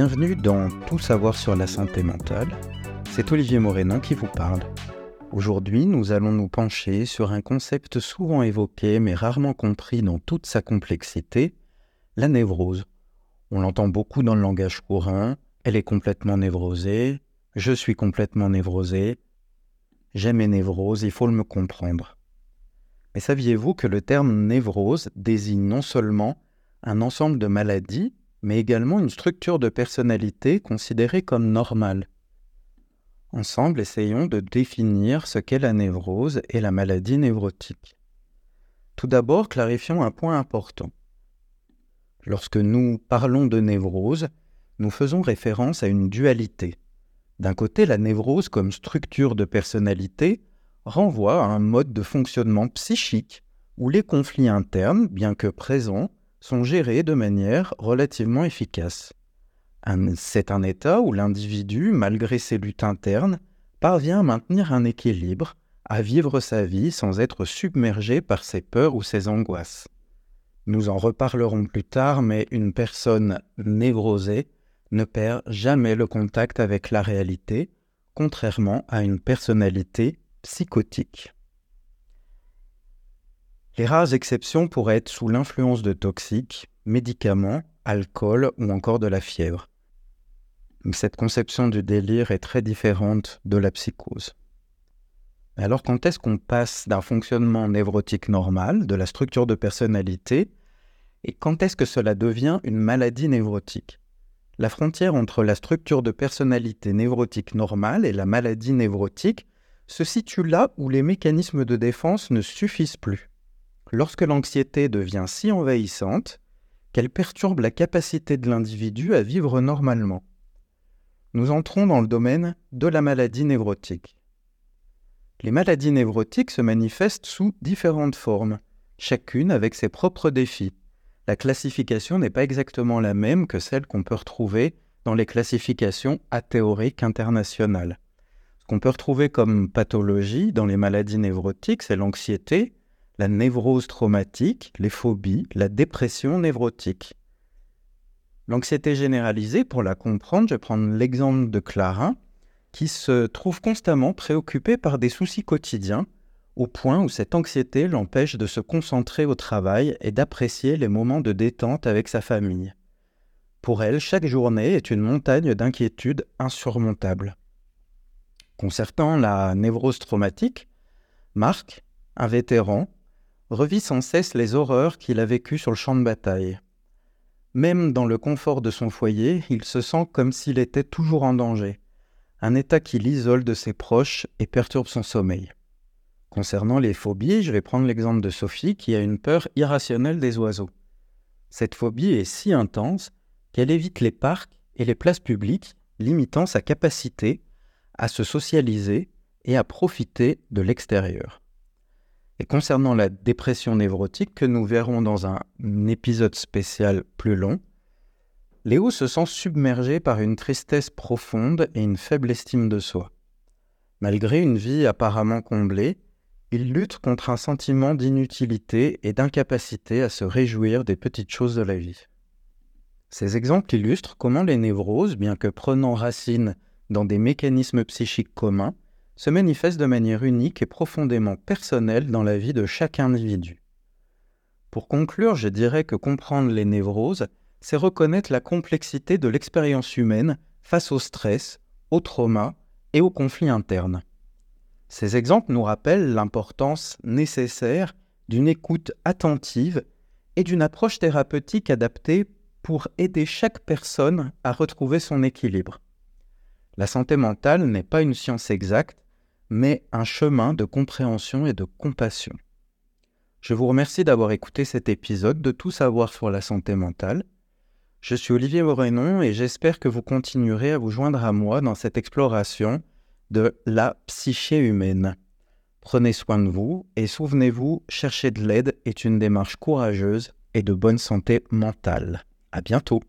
Bienvenue dans Tout savoir sur la santé mentale. C'est Olivier Morénin qui vous parle. Aujourd'hui, nous allons nous pencher sur un concept souvent évoqué mais rarement compris dans toute sa complexité, la névrose. On l'entend beaucoup dans le langage courant, elle est complètement névrosée, je suis complètement névrosé, j'aime mes névroses, il faut le me comprendre. Mais saviez-vous que le terme névrose désigne non seulement un ensemble de maladies, mais également une structure de personnalité considérée comme normale. Ensemble, essayons de définir ce qu'est la névrose et la maladie névrotique. Tout d'abord, clarifions un point important. Lorsque nous parlons de névrose, nous faisons référence à une dualité. D'un côté, la névrose comme structure de personnalité renvoie à un mode de fonctionnement psychique où les conflits internes, bien que présents, sont gérés de manière relativement efficace. C'est un état où l'individu, malgré ses luttes internes, parvient à maintenir un équilibre, à vivre sa vie sans être submergé par ses peurs ou ses angoisses. Nous en reparlerons plus tard, mais une personne névrosée ne perd jamais le contact avec la réalité, contrairement à une personnalité psychotique. Les rares exceptions pourraient être sous l'influence de toxiques, médicaments, alcool ou encore de la fièvre. Cette conception du délire est très différente de la psychose. Alors quand est-ce qu'on passe d'un fonctionnement névrotique normal, de la structure de personnalité, et quand est-ce que cela devient une maladie névrotique? La frontière entre la structure de personnalité névrotique normale et la maladie névrotique se situe là où les mécanismes de défense ne suffisent plus lorsque l'anxiété devient si envahissante qu'elle perturbe la capacité de l'individu à vivre normalement. Nous entrons dans le domaine de la maladie névrotique. Les maladies névrotiques se manifestent sous différentes formes, chacune avec ses propres défis. La classification n'est pas exactement la même que celle qu'on peut retrouver dans les classifications athéoriques internationales. Ce qu'on peut retrouver comme pathologie dans les maladies névrotiques, c'est l'anxiété, la névrose traumatique, les phobies, la dépression névrotique. L'anxiété généralisée, pour la comprendre, je vais prendre l'exemple de Clara, qui se trouve constamment préoccupée par des soucis quotidiens, au point où cette anxiété l'empêche de se concentrer au travail et d'apprécier les moments de détente avec sa famille. Pour elle, chaque journée est une montagne d'inquiétudes insurmontables. Concertant la névrose traumatique, Marc, un vétéran, revit sans cesse les horreurs qu'il a vécues sur le champ de bataille. Même dans le confort de son foyer, il se sent comme s'il était toujours en danger, un état qui l'isole de ses proches et perturbe son sommeil. Concernant les phobies, je vais prendre l'exemple de Sophie qui a une peur irrationnelle des oiseaux. Cette phobie est si intense qu'elle évite les parcs et les places publiques, limitant sa capacité à se socialiser et à profiter de l'extérieur. Et concernant la dépression névrotique, que nous verrons dans un épisode spécial plus long, Léo se sent submergé par une tristesse profonde et une faible estime de soi. Malgré une vie apparemment comblée, il lutte contre un sentiment d'inutilité et d'incapacité à se réjouir des petites choses de la vie. Ces exemples illustrent comment les névroses, bien que prenant racine dans des mécanismes psychiques communs, se manifeste de manière unique et profondément personnelle dans la vie de chaque individu. Pour conclure, je dirais que comprendre les névroses, c'est reconnaître la complexité de l'expérience humaine face au stress, au trauma et aux conflits internes. Ces exemples nous rappellent l'importance nécessaire d'une écoute attentive et d'une approche thérapeutique adaptée pour aider chaque personne à retrouver son équilibre. La santé mentale n'est pas une science exacte, mais un chemin de compréhension et de compassion. Je vous remercie d'avoir écouté cet épisode de Tout savoir sur la santé mentale. Je suis Olivier Morenon et j'espère que vous continuerez à vous joindre à moi dans cette exploration de la psyché humaine. Prenez soin de vous et souvenez-vous, chercher de l'aide est une démarche courageuse et de bonne santé mentale. À bientôt!